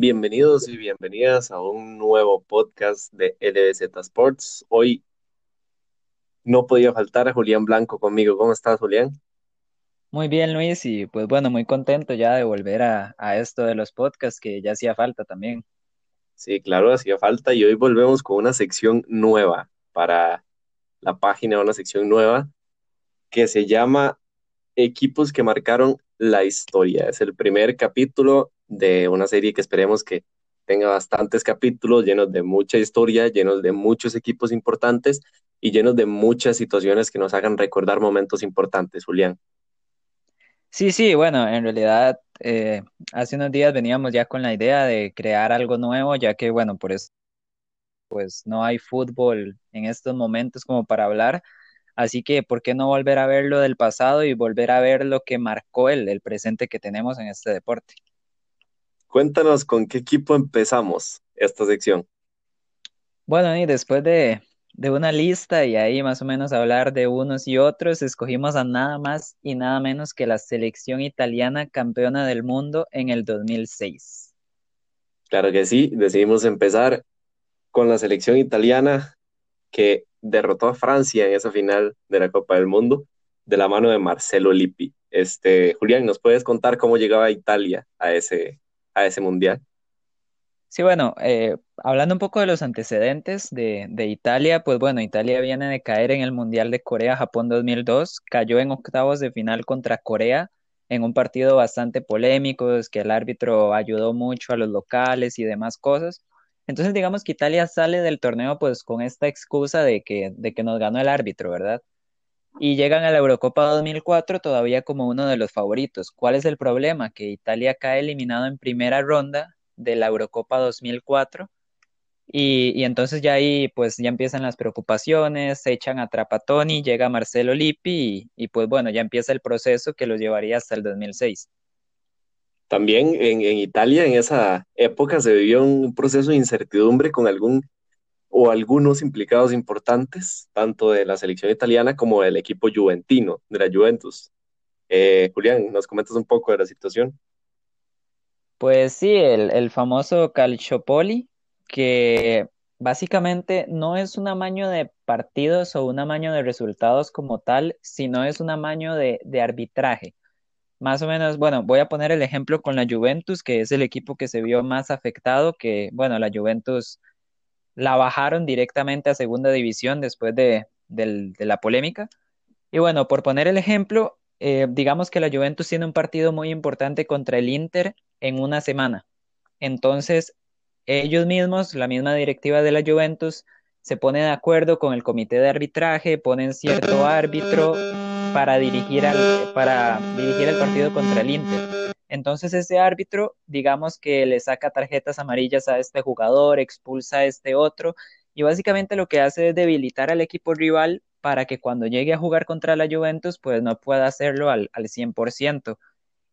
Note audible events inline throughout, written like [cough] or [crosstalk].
Bienvenidos y bienvenidas a un nuevo podcast de LBZ Sports. Hoy no podía faltar a Julián Blanco conmigo. ¿Cómo estás, Julián? Muy bien, Luis, y pues bueno, muy contento ya de volver a, esto de los podcasts que ya hacía falta también. Sí, claro, hacía falta y hoy volvemos con una sección nueva para la página, una sección nueva que se llama Equipos que marcaron la historia. Es el primer capítulo de una serie que esperemos que tenga bastantes capítulos llenos de mucha historia, llenos de muchos equipos importantes y llenos de muchas situaciones que nos hagan recordar momentos importantes, Julián. Sí, sí, bueno, en realidad eh, hace unos días veníamos ya con la idea de crear algo nuevo, ya que, bueno, por eso pues no hay fútbol en estos momentos como para hablar, así que ¿por qué no volver a ver lo del pasado y volver a ver lo que marcó el, el presente que tenemos en este deporte? Cuéntanos con qué equipo empezamos esta sección. Bueno, y después de, una lista y ahí más o menos hablar de unos y otros, escogimos a nada más y nada menos que la selección italiana campeona del mundo en el 2006. Claro que sí, decidimos empezar con la selección italiana que derrotó a Francia en esa final de la Copa del Mundo de la mano de Marcelo Lippi. Este, Julián, ¿nos puedes contar cómo llegaba Italia a ese, ese mundial. Sí, bueno, eh, hablando un poco de los antecedentes de, de, Italia, pues bueno, Italia viene de caer en el Mundial de Corea-Japón 2002, cayó en octavos de final contra Corea en un partido bastante polémico, es que el árbitro ayudó mucho a los locales y demás cosas. Entonces digamos que Italia sale del torneo pues con esta excusa de que, de que nos ganó el árbitro, ¿verdad? Y llegan a la Eurocopa 2004 todavía como uno de los favoritos. ¿Cuál es el problema? Que Italia cae eliminado en primera ronda de la Eurocopa 2004 y, y entonces ya ahí pues ya empiezan las preocupaciones, se echan a Trapattoni, llega Marcelo Lippi y, pues bueno, ya empieza el proceso que los llevaría hasta el 2006. También en Italia en esa época se vivió un proceso de incertidumbre con algún o algunos implicados importantes, tanto de la selección italiana como del equipo juventino, de la Juventus. Eh, Julián, ¿nos comentas un poco de la situación? Pues sí, el, el famoso Calciopoli, que básicamente no es un amaño de partidos o un amaño de resultados como tal, sino es un amaño de, de arbitraje. Más o menos, bueno, voy a poner el ejemplo con la Juventus, que es el equipo que se vio más afectado, que, bueno, la Juventus la bajaron directamente a segunda división después de, la polémica. Y bueno, por poner el ejemplo, eh, digamos que la Juventus tiene un partido muy importante contra el Inter en una semana. Entonces, ellos mismos, la misma directiva de la Juventus, se pone de acuerdo con el comité de arbitraje, ponen cierto árbitro para dirigir, para dirigir el partido contra el Inter. Entonces ese árbitro, digamos que le saca tarjetas amarillas a este jugador, expulsa a este otro, y básicamente lo que hace es debilitar al equipo rival para que cuando llegue a jugar contra la Juventus, pues no pueda hacerlo al, al 100%.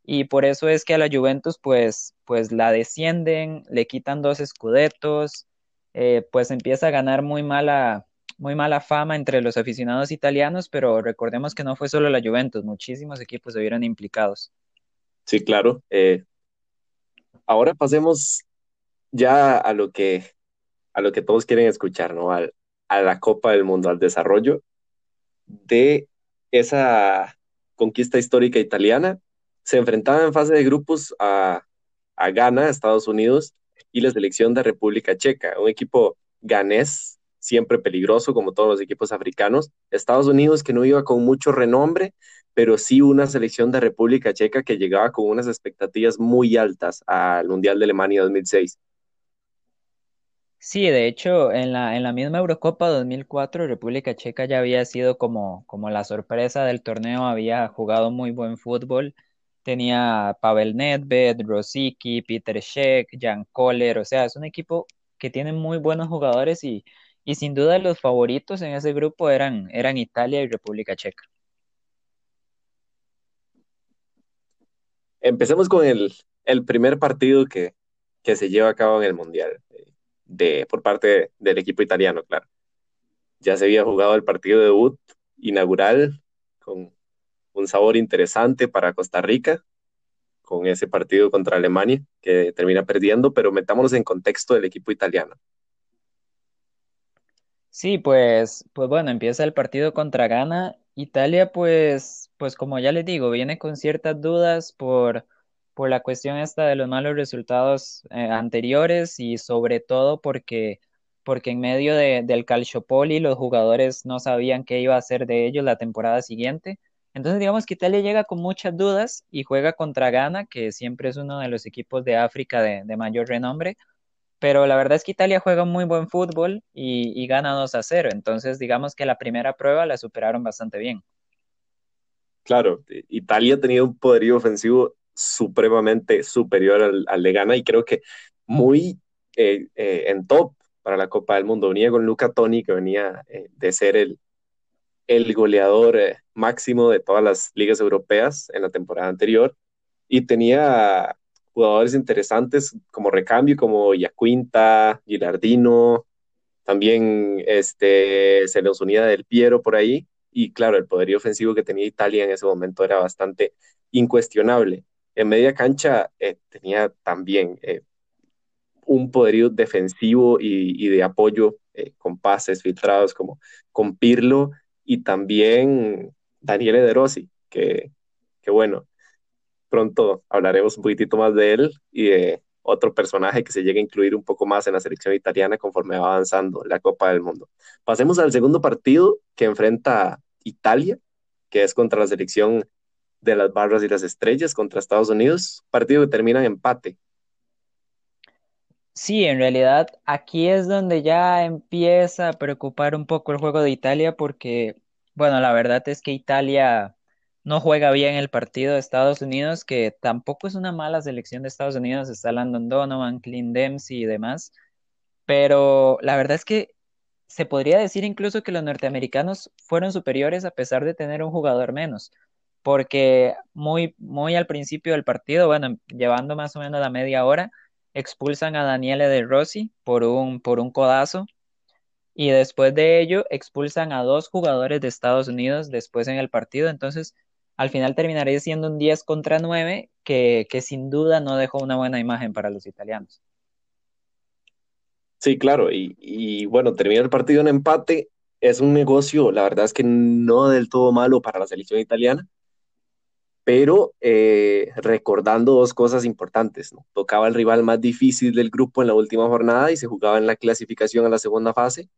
Y por eso es que a la Juventus, pues, pues la descienden, le quitan dos escudetos, eh, pues empieza a ganar muy mala, muy mala fama entre los aficionados italianos, pero recordemos que no fue solo la Juventus, muchísimos equipos se vieron implicados. Sí, claro. Eh, ahora pasemos ya a lo que, a lo que todos quieren escuchar, ¿no? a la Copa del Mundo, al desarrollo de esa conquista histórica italiana. Se enfrentaban en fase de grupos a, a Ghana, Estados Unidos, y la selección de República Checa, un equipo ganés siempre peligroso como todos los equipos africanos. Estados Unidos que no iba con mucho renombre, pero sí una selección de República Checa que llegaba con unas expectativas muy altas al Mundial de Alemania 2006. Sí, de hecho, en la, en la misma Eurocopa 2004, República Checa ya había sido como, como la sorpresa del torneo, había jugado muy buen fútbol, tenía Pavel Nedved, Rosicky, Peter Cech, Jan Koller, o sea, es un equipo que tiene muy buenos jugadores y, y sin duda los favoritos en ese grupo eran, eran Italia y República Checa. Empecemos con el, primer partido que, se lleva a cabo en el Mundial, de, por parte del equipo italiano, claro. Ya se había jugado el partido de debut inaugural con un sabor interesante para Costa Rica, con ese partido contra Alemania, que termina perdiendo, pero metámonos en contexto del equipo italiano. Sí, pues, pues bueno, empieza el partido contra Ghana. Italia, pues, pues como ya les digo, viene con ciertas dudas por, por la cuestión esta de los malos resultados eh, anteriores y sobre todo porque, porque en medio de, del Calciopoli los jugadores no sabían qué iba a hacer de ellos la temporada siguiente. Entonces digamos que Italia llega con muchas dudas y juega contra Ghana, que siempre es uno de los equipos de África de, de mayor renombre pero la verdad es que Italia juega muy buen fútbol y, gana 2 a 0. Entonces, digamos que la primera prueba la superaron bastante bien. Claro, Italia ha tenido un poderío ofensivo supremamente superior al, de Ghana y creo que muy eh, eh, en top para la Copa del Mundo. Venía con Luca Toni, que venía eh, de ser el, el goleador máximo de todas las ligas europeas en la temporada anterior y tenía jugadores interesantes como recambio, como Yacuinta, Gilardino, también este, se nos unía del Piero por ahí, y claro, el poderío ofensivo que tenía Italia en ese momento era bastante incuestionable. En media cancha eh, tenía también eh, un poderío defensivo y, de apoyo eh, con pases filtrados como con Pirlo y también Daniele De Rossi, que, que bueno, pronto hablaremos un poquitito más de él y de otro personaje que se llega a incluir un poco más en la selección italiana conforme va avanzando la Copa del Mundo. Pasemos al segundo partido que enfrenta Italia, que es contra la selección de las barras y las estrellas contra Estados Unidos, partido que termina en empate. Sí, en realidad aquí es donde ya empieza a preocupar un poco el juego de Italia porque, bueno, la verdad es que Italia no juega bien el partido de Estados Unidos, que tampoco es una mala selección de Estados Unidos, está Landon Donovan, Clint Dempsey y demás, pero la verdad es que se podría decir incluso que los norteamericanos fueron superiores a pesar de tener un jugador menos, porque muy, muy al principio del partido, bueno, llevando más o menos la media hora, expulsan a Daniele De Rossi por un, por un codazo. Y después de ello expulsan a dos jugadores de Estados Unidos después en el partido. Entonces, al final terminaría siendo un 10 contra 9 que, sin duda no dejó una buena imagen para los italianos. Sí, claro, y, bueno, termina el partido en empate, es un negocio, la verdad es que no del todo malo para la selección italiana, pero eh, recordando dos cosas importantes, ¿no? Tocaba el rival más difícil del grupo en la última jornada y se jugaba en la clasificación a la segunda fase,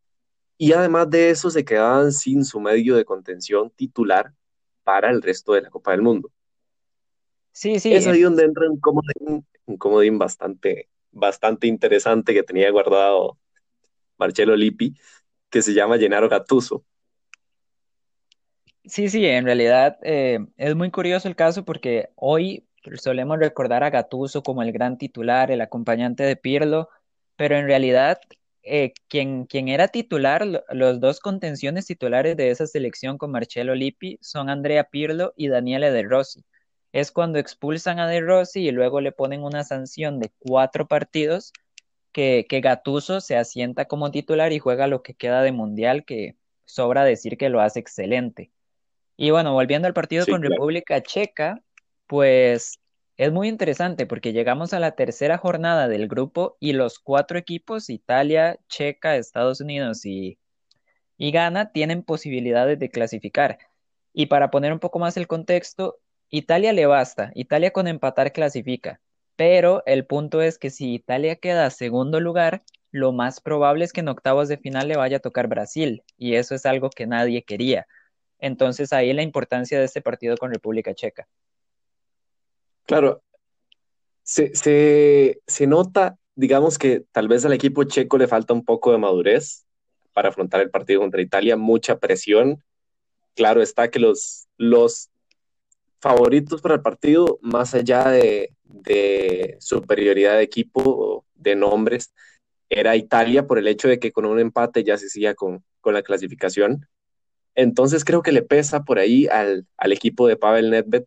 y además de eso se quedaban sin su medio de contención titular, para el resto de la Copa del Mundo. Sí, sí. Es ahí donde entra un comodín, bastante, bastante interesante que tenía guardado Marcelo Lippi, que se llama Gennaro Gattuso. Sí, sí, en realidad eh, es muy curioso el caso porque hoy solemos recordar a Gattuso como el gran titular, el acompañante de Pirlo, pero en realidad eh, quien, era titular, los dos contenciones titulares de esa selección con Marcello Lippi son Andrea Pirlo y Daniele De Rossi. Es cuando expulsan a De Rossi y luego le ponen una sanción de cuatro partidos que, que Gatuso se asienta como titular y juega lo que queda de mundial, que sobra decir que lo hace excelente. Y bueno, volviendo al partido con República Checa, pues es muy interesante porque llegamos a la tercera jornada del grupo y los cuatro equipos, Italia, Checa, Estados Unidos y, y Ghana, tienen posibilidades de clasificar. Y para poner un poco más el contexto, Italia le basta, Italia con empatar clasifica, pero el punto es que si Italia queda segundo lugar, lo más probable es que en octavos de final le vaya a tocar Brasil, y eso es algo que nadie quería. Entonces ahí la importancia de este partido con República Checa. Claro, se, se, nota, digamos que tal vez al equipo checo le falta un poco de madurez para afrontar el partido contra Italia, mucha presión. Claro está que los, los favoritos para el partido, más allá de, de superioridad de equipo, de nombres, era Italia por el hecho de que con un empate ya se siga con, con la clasificación. Entonces creo que le pesa por ahí al, al equipo de Pavel Nedved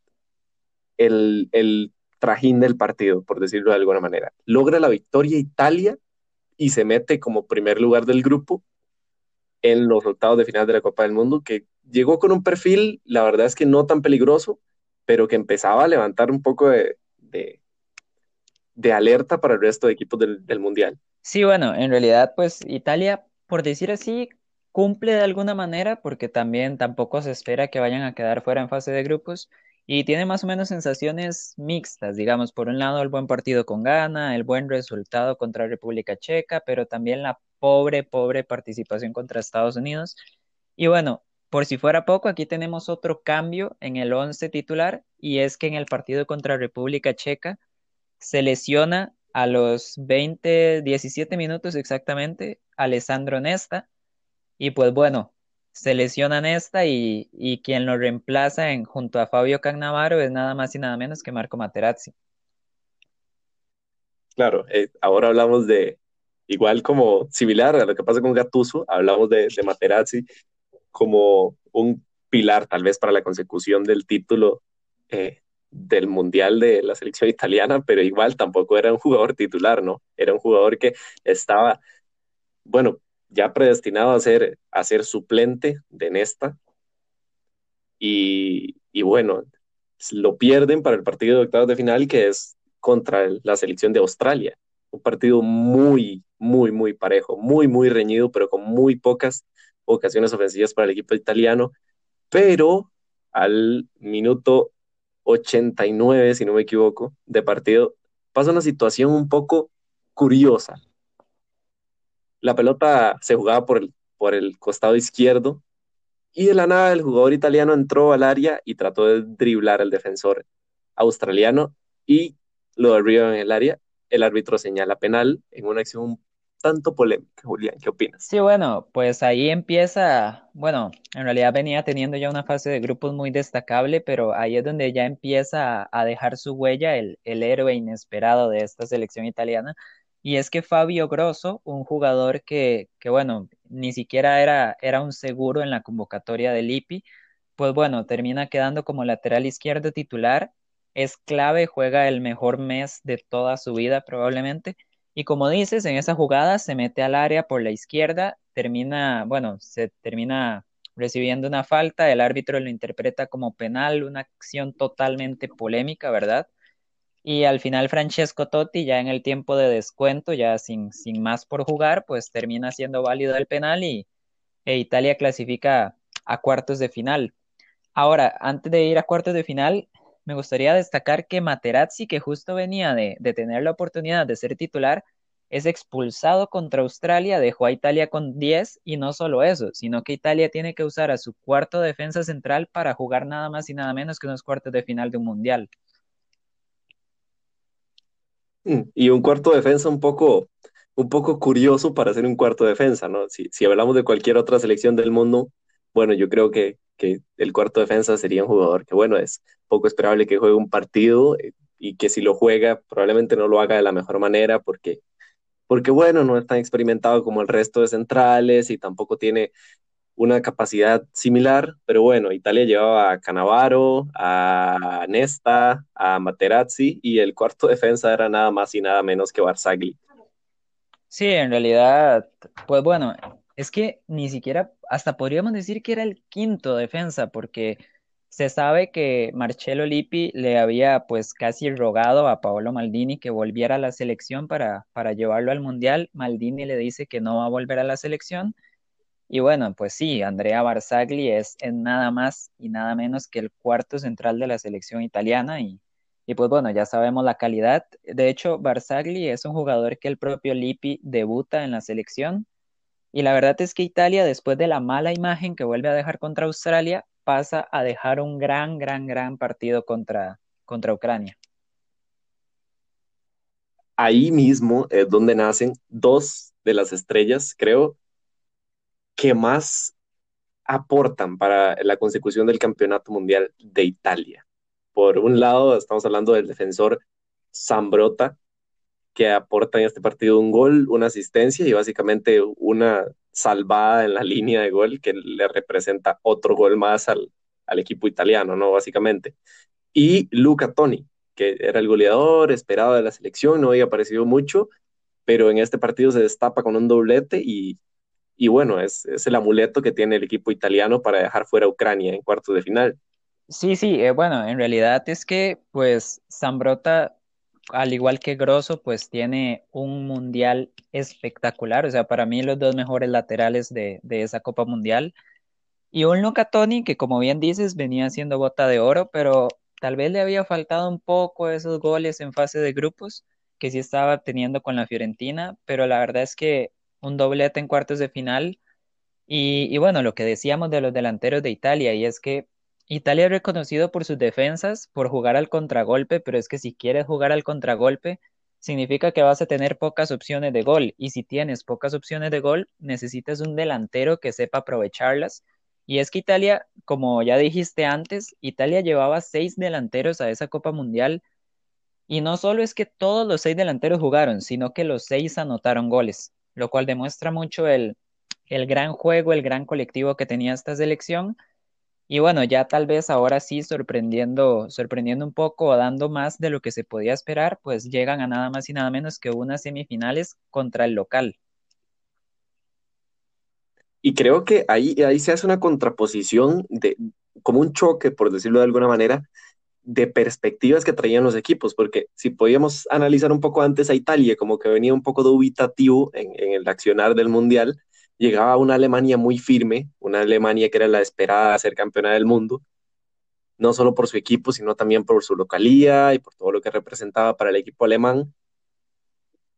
el, trajín del partido, por decirlo de alguna manera. Logra la victoria Italia y se mete como primer lugar del grupo en los octavos de final de la Copa del Mundo, que llegó con un perfil, la verdad es que no tan peligroso, pero que empezaba a levantar un poco de, de, alerta para el resto de equipos del Mundial. Sí, bueno, en realidad, pues Italia, por decir así, cumple de alguna manera, porque también tampoco se espera que vayan a quedar fuera en fase de grupos, y tiene más o menos sensaciones mixtas, digamos, por un lado el buen partido con Ghana, el buen resultado contra República Checa, pero también la pobre, pobre participación contra Estados Unidos. Y bueno, por si fuera poco, aquí tenemos otro cambio en el 11 titular, y es que en el partido contra República Checa se lesiona a los 20, 17 minutos exactamente Alessandro Nesta, y pues bueno, se lesiona Nesta y, y quien lo reemplaza en, junto a Fabio Cannavaro es nada más y nada menos que Marco Materazzi. Claro, eh, ahora hablamos de, igual como similar a lo que pasa con Gattuso, hablamos de, de Materazzi como un pilar tal vez para la consecución del título eh, del Mundial de la selección italiana, pero igual tampoco era un jugador titular, ¿no? Era un jugador que estaba, bueno, ya predestinado a ser, a ser suplente de Nesta. Y, y bueno, lo pierden para el partido de octavos de final, que es contra la selección de Australia. Un partido muy, muy, muy parejo, muy, muy reñido, pero con muy pocas ocasiones ofensivas para el equipo italiano. Pero al minuto 89, si no me equivoco, de partido, pasa una situación un poco curiosa. La pelota se jugaba por el, por el costado izquierdo y de la nada el jugador italiano entró al área y trató de driblar al defensor australiano y lo derribó en el área. El árbitro señala penal en una acción tanto polémica, Julián. ¿Qué opinas? Sí, bueno, pues ahí empieza, bueno, en realidad venía teniendo ya una fase de grupos muy destacable, pero ahí es donde ya empieza a, dejar su huella el, el héroe inesperado de esta selección italiana. Y es que Fabio Grosso, un jugador que, que bueno, ni siquiera era, era un seguro en la convocatoria del IPI, pues bueno, termina quedando como lateral izquierdo titular, es clave, juega el mejor mes de toda su vida probablemente y como dices, en esa jugada se mete al área por la izquierda, termina, bueno, se termina recibiendo una falta, el árbitro lo interpreta como penal, una acción totalmente polémica, ¿verdad? Y al final Francesco Totti, ya en el tiempo de descuento, ya sin, sin más por jugar, pues termina siendo válido el penal y e Italia clasifica a cuartos de final. Ahora, antes de ir a cuartos de final, me gustaría destacar que Materazzi, que justo venía de, tener la oportunidad de ser titular, es expulsado contra Australia, dejó a Italia con 10 y no solo eso, sino que Italia tiene que usar a su cuarto defensa central para jugar nada más y nada menos que unos cuartos de final de un mundial. Y un cuarto defensa un poco, un poco curioso para ser un cuarto defensa, ¿no? Si, si hablamos de cualquier otra selección del mundo, bueno, yo creo que, que el cuarto defensa sería un jugador que, bueno, es poco esperable que juegue un partido eh, y que si lo juega probablemente no lo haga de la mejor manera porque, porque bueno, no es tan experimentado como el resto de centrales y tampoco tiene una capacidad similar, pero bueno, Italia llevaba a Canavaro, a Nesta, a Materazzi y el cuarto [laughs] defensa era nada más y nada menos que Barzagli. Sí, en realidad, pues bueno, es que ni siquiera, hasta podríamos decir que era el quinto defensa, porque se sabe que Marcello Lippi le había pues casi rogado a Paolo Maldini que volviera a la selección para, para llevarlo al Mundial. Maldini le dice que no va a volver a la selección. Y bueno, pues sí, Andrea Barzagli es, nada más y nada menos que el cuarto central de la selección italiana y, y pues bueno, ya sabemos la calidad. De hecho, Barzagli es un jugador que el propio Lippi debuta en la selección y la verdad es que Italia, después de la mala imagen que vuelve a dejar contra Australia, pasa a dejar un gran, gran, gran partido contra, contra Ucrania. Ahí mismo es donde nacen dos de las estrellas, creo, que más aportan para la consecución del campeonato mundial de Italia. Por un lado, estamos hablando del defensor Zambrota, que aporta en este partido un gol, una asistencia y básicamente una salvada en la [laughs] línea de gol que le representa otro gol más al, al equipo italiano, ¿no? Básicamente. Y Luca Toni, que era el goleador esperado de la selección, no había aparecido mucho, pero en este partido se destapa con un doblete y, y bueno, es, es, el amuleto que tiene el equipo italiano para dejar fuera a Ucrania en cuartos de final. Sí, sí, eh, bueno, en realidad es que pues Zambrota al igual que Grosso, pues tiene un mundial espectacular. O sea, para mí los dos mejores laterales de, de esa Copa Mundial. Y un Luca Toni que, como bien dices, venía siendo bota de oro, pero tal vez le había faltado un poco esos goles en fase de grupos que sí estaba teniendo con la Fiorentina, pero la verdad es que un doblete en cuartos de final. Y, y bueno, lo que decíamos de los delanteros de Italia, y es que Italia es reconocido por sus defensas, por jugar al contragolpe, pero es que si quieres jugar al contragolpe, significa que vas a tener pocas opciones de gol. Y si tienes pocas opciones de gol, necesitas un delantero que sepa aprovecharlas. Y es que Italia, como ya dijiste antes, Italia llevaba seis delanteros a esa Copa Mundial. Y no solo es que todos los seis delanteros jugaron, sino que los seis anotaron goles, lo cual demuestra mucho el, el gran juego, el gran colectivo que tenía esta selección y bueno, ya tal vez ahora sí sorprendiendo, sorprendiendo un poco o dando más de lo que se podía esperar, pues llegan a nada más y nada menos que unas semifinales contra el local. Y creo que ahí, ahí se hace una contraposición de como un choque, por decirlo de alguna manera, de perspectivas que traían los equipos, porque si podíamos analizar un poco antes a Italia, como que venía un poco dubitativo en, en el accionar del Mundial, llegaba una Alemania muy firme, una Alemania que era la esperada a ser campeona del mundo, no solo por su equipo, sino también por su localía y por todo lo que representaba para el equipo alemán.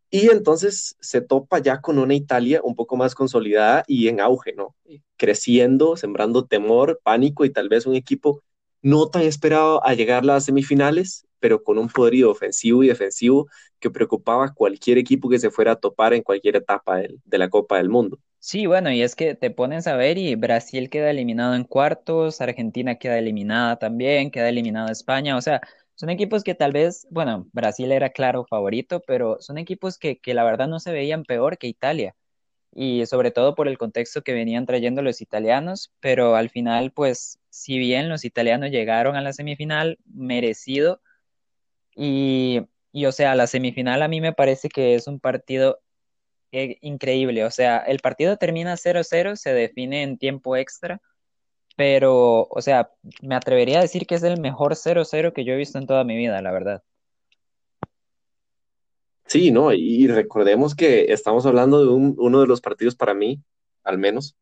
Y entonces se topa ya con una Italia un poco más consolidada y en auge, ¿no? Creciendo, sembrando temor, pánico y tal vez un equipo no tan esperado a llegar a las semifinales, pero con un poderío ofensivo y defensivo que preocupaba a cualquier equipo que se fuera a topar en cualquier etapa de, la Copa del Mundo. Sí, bueno, y es que te pones a ver y Brasil queda eliminado en cuartos, Argentina queda eliminada también, queda eliminada España, o sea, son equipos que tal vez, bueno, Brasil era claro favorito, pero son equipos que, que la verdad no se veían peor que Italia, y sobre todo por el contexto que venían trayendo los italianos, pero al final, pues, si bien los italianos llegaron a la semifinal, merecido, y, y o sea, la semifinal a mí me parece que es un partido increíble. O sea, el partido termina 0-0, se define en tiempo extra, pero, o sea, me atrevería a decir que es el mejor 0-0 que yo he visto en toda mi vida, la verdad. Sí, ¿no? Y recordemos que estamos hablando de un, uno de los partidos para mí, al menos,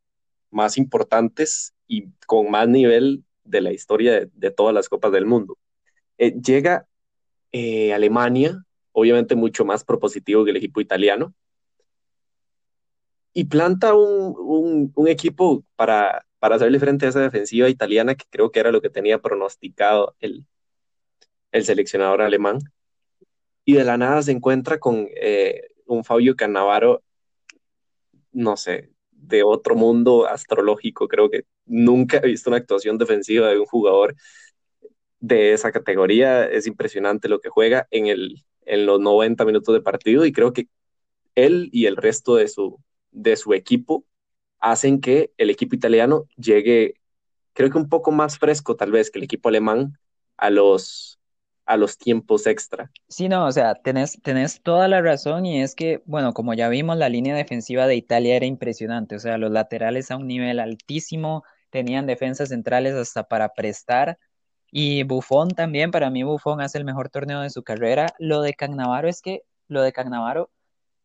más importantes y con más nivel de la historia de, todas las copas del mundo. Eh, llega eh, Alemania, obviamente mucho más propositivo que el equipo italiano, y planta un, un, un equipo para, para hacerle frente a esa defensiva italiana que creo que era lo que tenía pronosticado el, el seleccionador alemán. Y de la nada se encuentra con eh, un Fabio Cannavaro, no sé, de otro mundo astrológico. Creo que nunca he visto una actuación defensiva de un jugador de esa categoría. Es impresionante lo que juega en, el, en los 90 minutos de partido y creo que él y el resto de su, de su equipo hacen que el equipo italiano llegue, creo que un poco más fresco tal vez que el equipo alemán a los, a los tiempos extra. Sí, no, o sea, tenés, tenés toda la razón y es que, bueno, como ya vimos, la línea defensiva de Italia era impresionante, o sea, los laterales a un nivel altísimo, tenían defensas centrales hasta para prestar. Y Buffon también, para mí Buffon hace el mejor torneo de su carrera. Lo de Cagnavaro es que, lo de Cagnavaro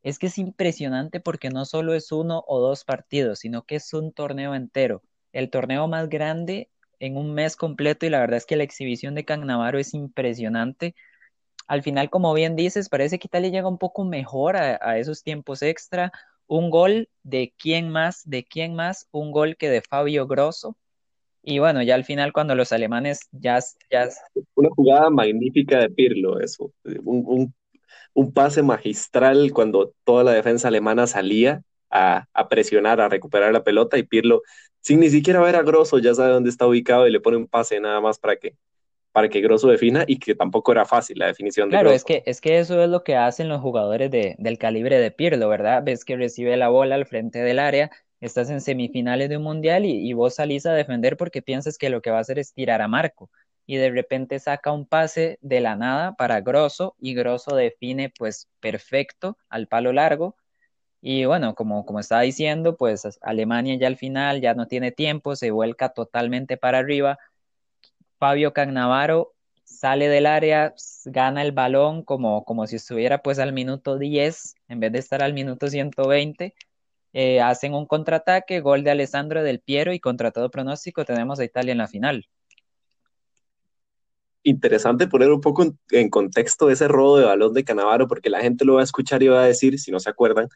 es que es impresionante porque no solo es uno o dos partidos, sino que es un torneo entero. El torneo más grande en un mes completo y la verdad es que la exhibición de Cannavaro es impresionante. Al final, como bien dices, parece que Italia llega un poco mejor a, esos tiempos extra. Un gol de quién más, de quién más, un gol que de Fabio Grosso. Y bueno, ya al final cuando los alemanes ya... ya... Una jugada magnífica de Pirlo, eso. Un, un un pase magistral cuando toda la defensa alemana salía a, a, presionar, a recuperar la pelota y Pirlo, sin ni siquiera ver a Grosso, ya sabe dónde está ubicado y le pone un pase nada más para que para que Grosso defina y que tampoco era fácil la definición claro, de Grosso. Claro, es que, es que eso es lo que hacen los jugadores de, del calibre de Pirlo, ¿verdad? Ves que recibe la bola al frente del área, estás en semifinales de un mundial y, y vos salís a defender porque piensas que lo que va a hacer es tirar a Marco y de repente saca un pase de la nada para Grosso y Grosso define pues perfecto al palo largo. Y bueno, como, como estaba diciendo, pues Alemania ya al final ya no tiene tiempo, se vuelca totalmente para arriba. Fabio Cannavaro sale del área, gana el balón como, como si estuviera pues al minuto 10 en vez de estar al minuto 120. Eh, hacen un contraataque, gol de Alessandro del Piero y contra todo pronóstico tenemos a Italia en la final interesante poner un poco en, contexto ese robo de balón de Canavaro, porque la gente lo va a escuchar y va a decir, si no se acuerdan,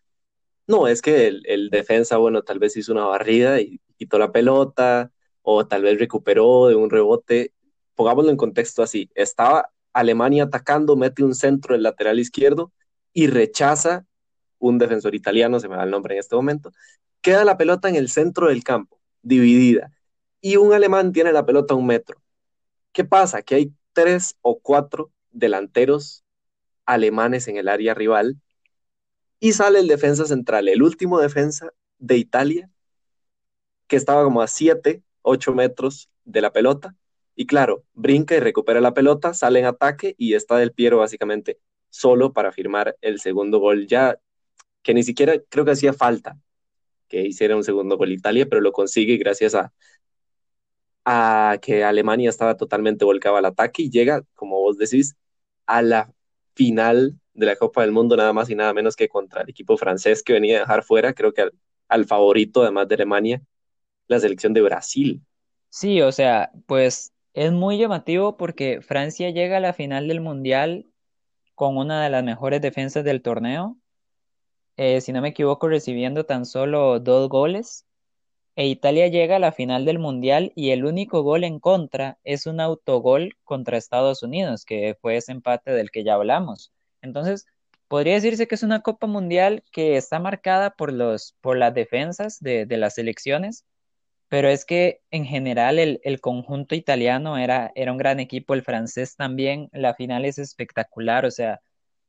no, es que el, defensa, bueno, tal vez hizo una barrida y quitó la pelota, o tal vez recuperó de un rebote. Pongámoslo en contexto así, estaba Alemania atacando, mete un centro el lateral izquierdo y rechaza un defensor italiano, se me da el nombre en este momento, queda la pelota en el centro del campo, dividida, y un alemán tiene la pelota a un metro. ¿Qué pasa? Que hay tres o cuatro delanteros alemanes en el área rival y sale el defensa central, el último defensa de Italia, que estaba como a 7, 8 metros de la pelota. Y claro, brinca y recupera la pelota, sale en ataque y está del Piero básicamente solo para firmar el segundo gol ya, que ni siquiera creo que hacía falta que hiciera un segundo gol Italia, pero lo consigue gracias a a que Alemania estaba totalmente volcada al ataque y llega, como vos decís, a la final de la Copa del Mundo, nada más y nada menos que contra el equipo francés que venía a dejar fuera, creo que al, favorito, además de Alemania, la selección de Brasil. Sí, o sea, pues es muy llamativo porque Francia llega a la final del Mundial con una de las mejores defensas del torneo, eh, si no me equivoco, recibiendo tan solo dos goles e Italia llega a la final del Mundial y el único gol en contra es un autogol contra Estados Unidos, que fue ese empate del que ya hablamos. Entonces, podría decirse que es una Copa Mundial que está marcada por, los, por las defensas de, las selecciones, pero es que en general el, conjunto italiano era, era un gran equipo, el francés también, la final es espectacular, o sea,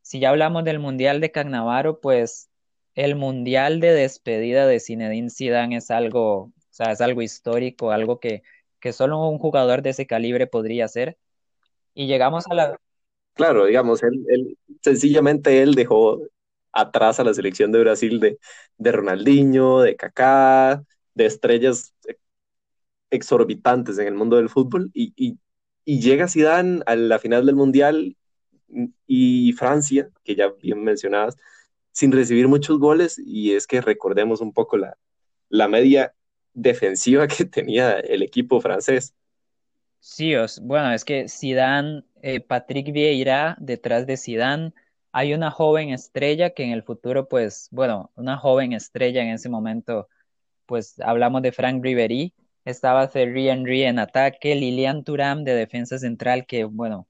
si ya hablamos del Mundial de Cannavaro, pues el mundial de despedida de Zinedine Zidane es algo, o sea, es algo histórico, algo que, que solo un jugador de ese calibre podría hacer. Y llegamos a la... Claro, digamos, él, sencillamente él dejó atrás a la selección de Brasil de, de Ronaldinho, de Kaká, de estrellas exorbitantes en el mundo del fútbol y, y, y llega Zidane a la final del Mundial y Francia, que ya bien mencionabas, sin recibir muchos goles y es que recordemos un poco la, la media defensiva [laughs] que tenía el equipo francés. Sí, bueno, es que Zidane, eh, Patrick Vieira detrás de Zidane, hay una joven estrella que en el futuro, pues, bueno, una joven estrella en ese momento, pues hablamos de Frank Ribery, estaba Thierry Henry en ataque, Lilian Thuram de defensa central, que bueno,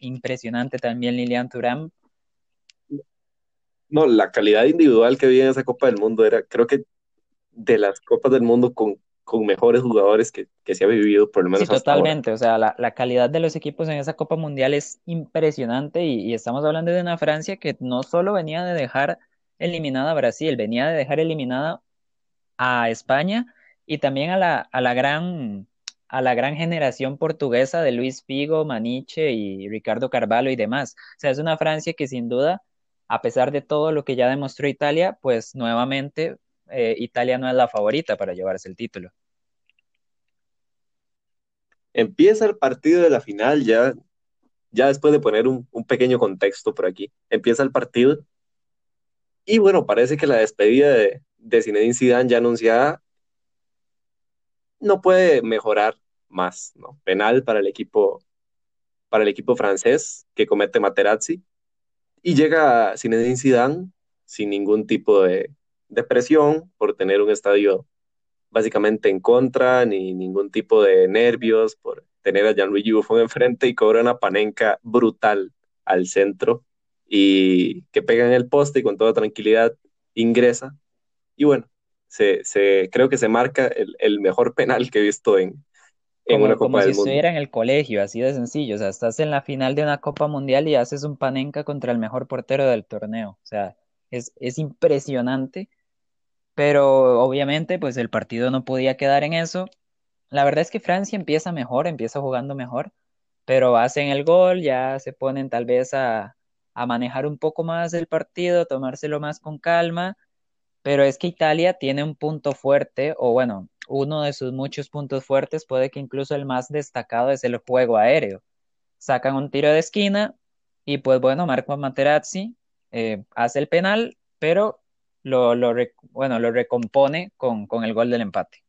impresionante también Lilian Thuram, no, la calidad individual que había en esa Copa del Mundo era, creo que de las Copas del Mundo con, con mejores jugadores que, que, se ha vivido, por lo menos. Sí, totalmente. O sea, la, la, calidad de los equipos en esa Copa Mundial es impresionante y, y, estamos hablando de una Francia que no solo venía de dejar eliminada a Brasil, venía de dejar eliminada a España y también a la, a la gran a la gran generación portuguesa de Luis Figo, Maniche y Ricardo Carvalho y demás. O sea, es una Francia que sin duda a pesar de todo lo que ya demostró Italia, pues nuevamente eh, Italia no es la favorita para llevarse el título. Empieza el partido de la final ya, ya después de poner un, pequeño contexto por aquí, empieza el partido y bueno, parece que la despedida de, de Zinedine Zidane ya anunciada no puede mejorar más, ¿no? Penal para el equipo para el equipo francés que comete Materazzi y llega Zinedine Zidane sin ningún tipo de, presión por tener un estadio básicamente en contra, ni ningún tipo de nervios por tener a Gianluigi Buffon enfrente y cobra una panenca brutal al centro y que pega en el poste y con toda tranquilidad ingresa. Y bueno, se, creo que se marca el, el mejor penal que he visto en, como, si estuviera en el colegio, así de sencillo. O sea, estás en la final de una Copa Mundial y haces un panenca contra el mejor portero del torneo. O sea, es, es impresionante. Pero obviamente, pues el partido no podía quedar en eso. La verdad es que Francia empieza mejor, empieza jugando mejor, pero hacen el gol, ya se ponen tal vez a, a manejar un poco más el partido, tomárselo más con calma. Pero es que Italia tiene un punto fuerte, o bueno, uno de sus muchos puntos fuertes, puede que incluso el más destacado es el juego aéreo. sacan un tiro de esquina y pues bueno, Marco Materazzi eh, hace el penal, pero lo, lo, bueno, lo recompone con, con el gol del empate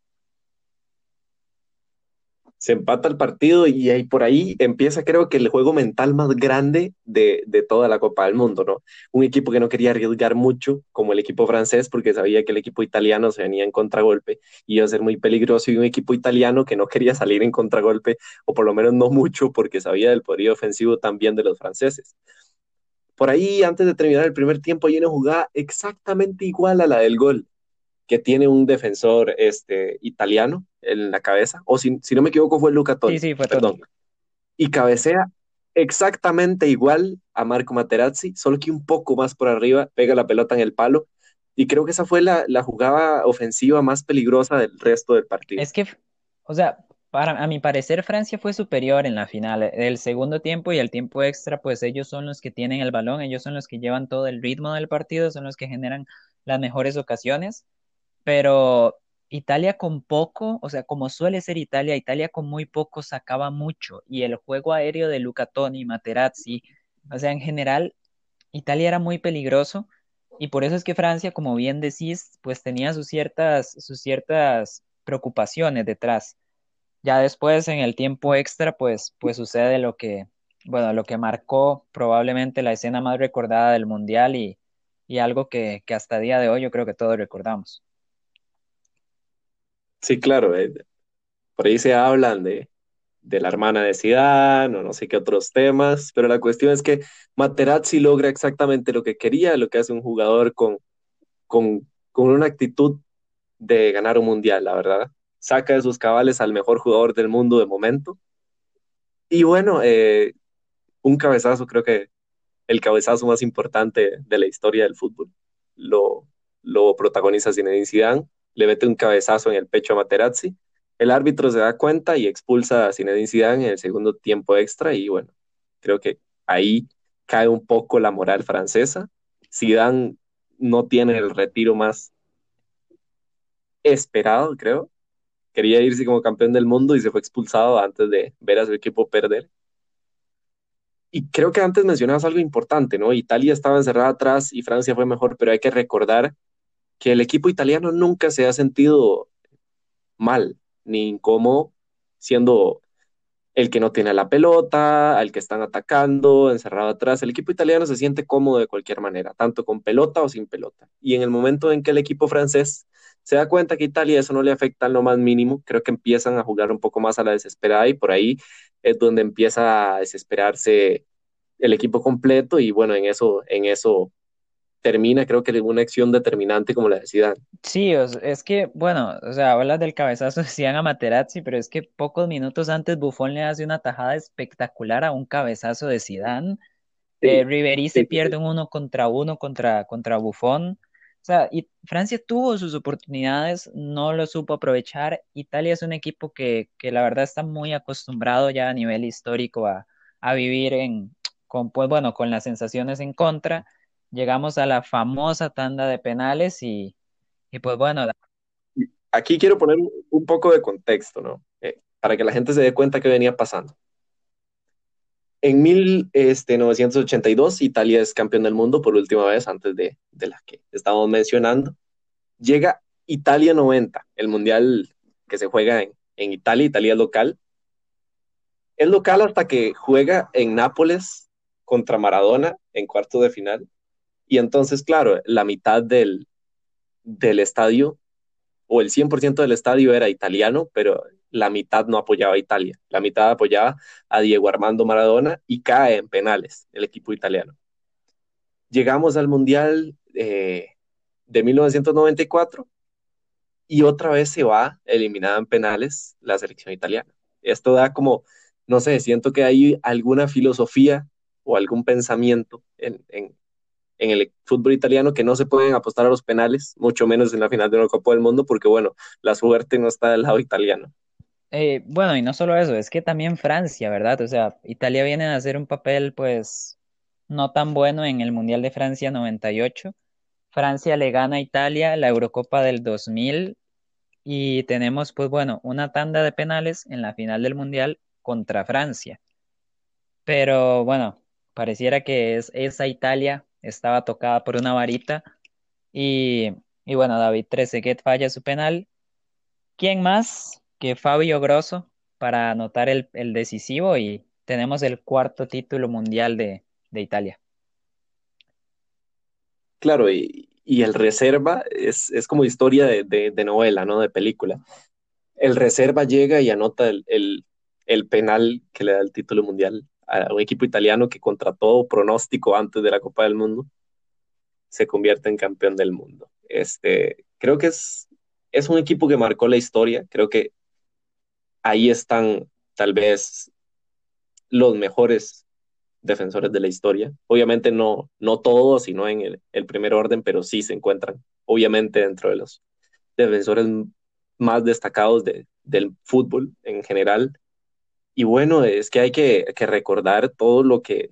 se empata el partido y ahí por ahí empieza creo que el juego mental más grande de, de, toda la Copa del Mundo, ¿no? Un equipo que no quería arriesgar mucho, como el equipo francés, porque sabía que el equipo italiano se venía en contragolpe y iba a ser muy peligroso, y un equipo italiano que no quería salir en contragolpe, o por lo menos no mucho, porque sabía del poderío ofensivo también de los franceses. Por ahí, antes de terminar el primer tiempo, hay una jugada exactamente igual a la del gol que tiene un defensor este, italiano en la cabeza, o si, si no me equivoco fue Luca Toni, sí, sí, fue perdón, y cabecea exactamente igual a Marco Materazzi, solo que un poco más por arriba, pega la pelota en el palo, y creo que esa fue la, la jugada ofensiva más peligrosa del resto del partido. Es que, o sea, para, a mi parecer Francia fue superior en la final. El segundo tiempo y el tiempo extra, pues ellos son los que tienen el balón, ellos son los que llevan todo el ritmo del partido, son los que generan las mejores ocasiones pero Italia con poco, o sea, como suele ser Italia, Italia con muy poco sacaba mucho y el juego aéreo de Luca Toni, Materazzi, o sea, en general Italia era muy peligroso y por eso es que Francia, como bien decís, pues tenía sus ciertas, sus ciertas preocupaciones detrás. Ya después en el tiempo extra, pues, pues sucede lo que, bueno, lo que marcó probablemente la escena más recordada del Mundial y, y algo que, que hasta día de hoy yo creo que todos recordamos. Sí, claro, eh, por ahí se hablan de, de la hermana de Zidane o no sé qué otros temas, pero la cuestión es que Materazzi logra exactamente lo que quería, lo que hace un jugador con, con, con una actitud de ganar un mundial, la verdad. Saca de sus cabales al mejor jugador del mundo de momento. Y bueno, eh, un cabezazo, creo que el cabezazo más importante de la historia del fútbol. Lo, lo protagoniza Zinedine Zidane le mete un cabezazo en el pecho a Materazzi. El árbitro se da cuenta y expulsa a Zinedine Zidane en el segundo tiempo extra y bueno, creo que ahí cae un poco la moral francesa. Zidane no tiene el retiro más esperado, creo. Quería irse como campeón del mundo y se fue expulsado antes de ver a su equipo perder. Y creo que antes mencionabas algo importante, ¿no? Italia estaba encerrada atrás y Francia fue mejor, pero hay que recordar que el equipo italiano nunca se ha sentido mal ni incómodo siendo el que no tiene la pelota, al que están atacando, encerrado atrás. El equipo italiano se siente cómodo de cualquier manera, tanto con pelota o sin pelota. Y en el momento en que el equipo francés se da cuenta que Italia eso no le afecta en lo más mínimo, creo que empiezan a jugar un poco más a la desesperada y por ahí es donde empieza a desesperarse el equipo completo y bueno, en eso, en eso termina, creo que una acción determinante como la de Zidane. Sí, es que, bueno, o sea, hablas del cabezazo de a Materazzi, pero es que pocos minutos antes Buffon le hace una tajada espectacular a un cabezazo de Zidane. Sí, eh, Ribery se pierde un uno contra uno contra, contra Buffon. O sea, y Francia tuvo sus oportunidades, no lo supo aprovechar. Italia es un equipo que, que la verdad está muy acostumbrado ya a nivel histórico a, a vivir en, con, pues bueno, con las sensaciones en contra llegamos a la famosa tanda de penales y, y pues bueno. Aquí quiero poner un poco de contexto, ¿no? Eh, para que la gente se dé cuenta que venía pasando. En 1982, este, Italia es campeón del mundo por última vez, antes de, de la que estábamos mencionando. Llega Italia 90, el mundial que se juega en, en Italia, Italia local. Es local hasta que juega en Nápoles contra Maradona en cuarto de final y entonces, claro, la mitad del, del estadio o el 100% del estadio era italiano, pero la mitad no apoyaba a Italia. La mitad apoyaba a Diego Armando Maradona y cae en penales el equipo italiano. Llegamos al Mundial eh, de 1994 y otra vez se va eliminada en penales la selección italiana. Esto da como, no sé, siento que hay alguna filosofía o algún pensamiento en, en el fútbol italiano que no se pueden apostar a los penales, mucho menos en la final de una Copa del Mundo, porque bueno, la suerte no está del lado italiano. Eh, bueno, y no solo eso, es que también Francia, ¿verdad? O sea, Italia viene a hacer un papel pues no tan bueno en el Mundial de Francia 98. Francia le gana a Italia la Eurocopa del 2000 y tenemos pues bueno, una tanda de penales en la final del Mundial contra Francia. Pero bueno, pareciera que es, esa Italia estaba tocada por una varita y, y bueno, David Trezeguet falla su penal. ¿Quién más que Fabio Grosso para anotar el, decisivo y tenemos el cuarto título mundial de, Italia? Claro, y, el reserva es, es como historia de, de, de, novela, ¿no? De película. El reserva llega y anota el, el, el, penal que le da el título mundial a un equipo italiano que contra todo pronóstico antes de la Copa del Mundo se convierte en campeón del mundo. Este, creo que es, es un equipo que marcó la historia, creo que ahí están tal vez los mejores defensores de la historia. Obviamente no, no todos, sino en el, primer orden, pero sí se encuentran, obviamente, dentro de los defensores más destacados de, del fútbol en general. Y bueno, es que hay que, que, recordar todo lo que,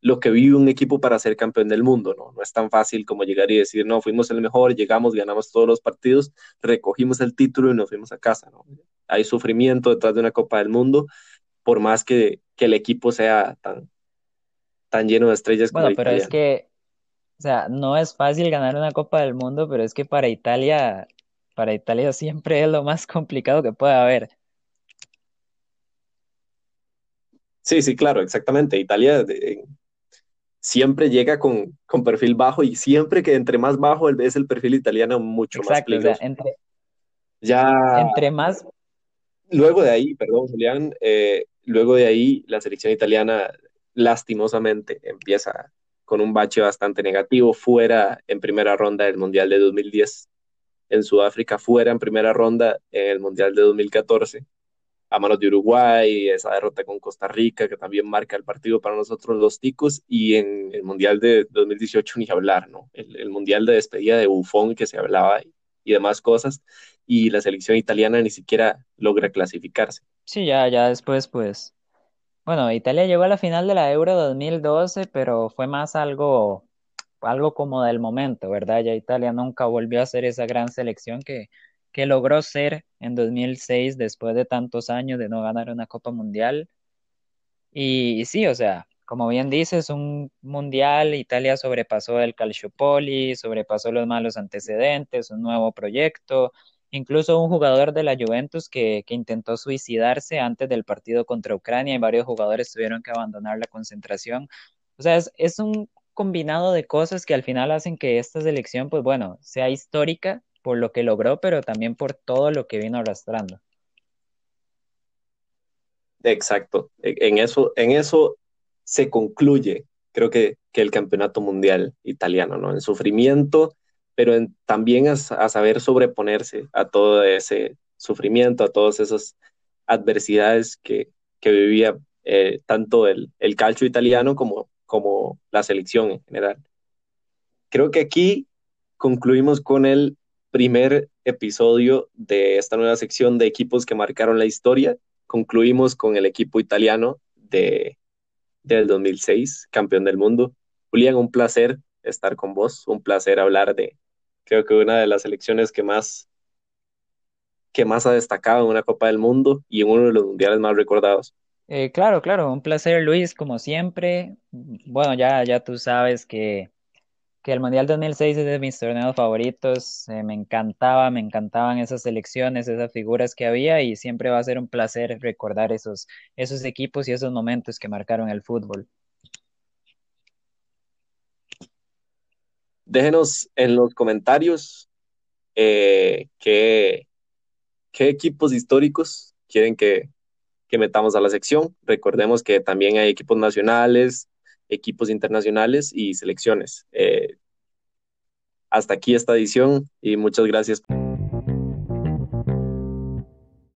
lo que vive un equipo para ser campeón del mundo, ¿no? No es tan fácil como llegar y decir, no, fuimos el mejor, llegamos, ganamos todos los partidos, recogimos el título y nos fuimos a casa, ¿no? Hay sufrimiento detrás de una Copa del Mundo, por más que, que el equipo sea tan, tan lleno de estrellas como Bueno, pero Italia. es que, o sea, no es fácil ganar una Copa del Mundo, pero es que para Italia, para Italia siempre es lo más complicado que puede haber. Sí, sí, claro, exactamente. Italia de, siempre llega con, con, perfil bajo y siempre que entre más bajo es el perfil italiano mucho Exacto, más peligroso. O sea, entre, ya entre más luego de ahí, perdón, Julián, eh, luego de ahí la selección italiana lastimosamente empieza con un bache bastante negativo, fuera en primera ronda del Mundial de 2010, en Sudáfrica fuera en primera ronda en el Mundial de 2014, a manos de Uruguay, esa derrota con Costa Rica, que también marca el partido para nosotros los ticos, y en el Mundial de 2018 ni hablar, ¿no? El, Mundial de despedida de Buffon que se hablaba y demás cosas, y la selección italiana ni siquiera logra clasificarse. Sí, ya, ya después, pues, bueno, Italia llegó a la final de la Euro 2012, pero fue más algo, algo como del momento, ¿verdad? Ya Italia nunca volvió a ser esa gran selección que, que logró ser en 2006 después de tantos años de no ganar una Copa Mundial. Y, y sí, o sea, como bien dices, un mundial, Italia sobrepasó el Calciopoli, sobrepasó los malos antecedentes, un nuevo proyecto, incluso un jugador de la Juventus que, que, intentó suicidarse antes del partido contra Ucrania y varios jugadores tuvieron que abandonar la concentración. O sea, es, es un combinado de cosas que al final hacen que esta selección, pues bueno, sea histórica por lo que logró, pero también por todo lo que vino arrastrando. Exacto. En eso, en eso se concluye, creo que, que el campeonato mundial italiano, ¿no? En sufrimiento, pero en, también a, a, saber sobreponerse a todo ese sufrimiento, a todas esas adversidades que, que vivía eh, tanto el, el calcio italiano como, como la selección en general. Creo que aquí concluimos con el primer episodio de esta nueva sección de equipos que marcaron la historia. Concluimos con el equipo italiano de, del 2006, campeón del mundo. Julián, un placer estar con vos, un placer hablar de, creo que una de las selecciones que más que más ha destacado en una Copa del Mundo y en uno de los mundiales más recordados. Eh, claro, claro, un placer Luis, como siempre. Bueno, ya, ya tú sabes que, que el Mundial 2006 es de mis torneos favoritos. Eh, me encantaba, me encantaban esas selecciones, esas figuras que había y siempre va a ser un placer recordar esos, esos equipos y esos momentos que marcaron el fútbol. Déjenos en los comentarios eh, qué, qué, equipos históricos quieren que, que, metamos a la sección. Recordemos que también hay equipos nacionales, equipos internacionales y selecciones. Eh, hasta aquí esta edición y muchas gracias.